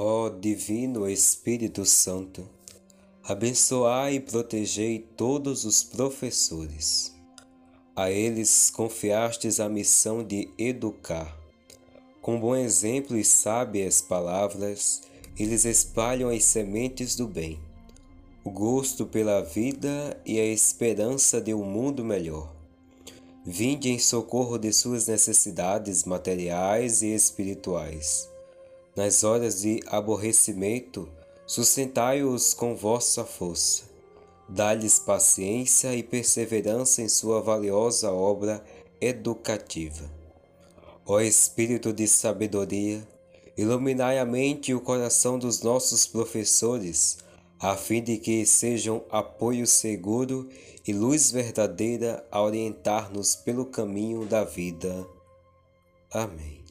Ó Divino Espírito Santo, abençoai e protegei todos os professores. A eles confiastes a missão de educar. Com bom exemplo e sábias palavras, eles espalham as sementes do bem, o gosto pela vida e a esperança de um mundo melhor. Vinde em socorro de suas necessidades materiais e espirituais nas horas de aborrecimento, sustentai-os com vossa força. Dá-lhes paciência e perseverança em sua valiosa obra educativa. Ó Espírito de sabedoria, iluminai a mente e o coração dos nossos professores, a fim de que sejam apoio seguro e luz verdadeira a orientar-nos pelo caminho da vida. Amém.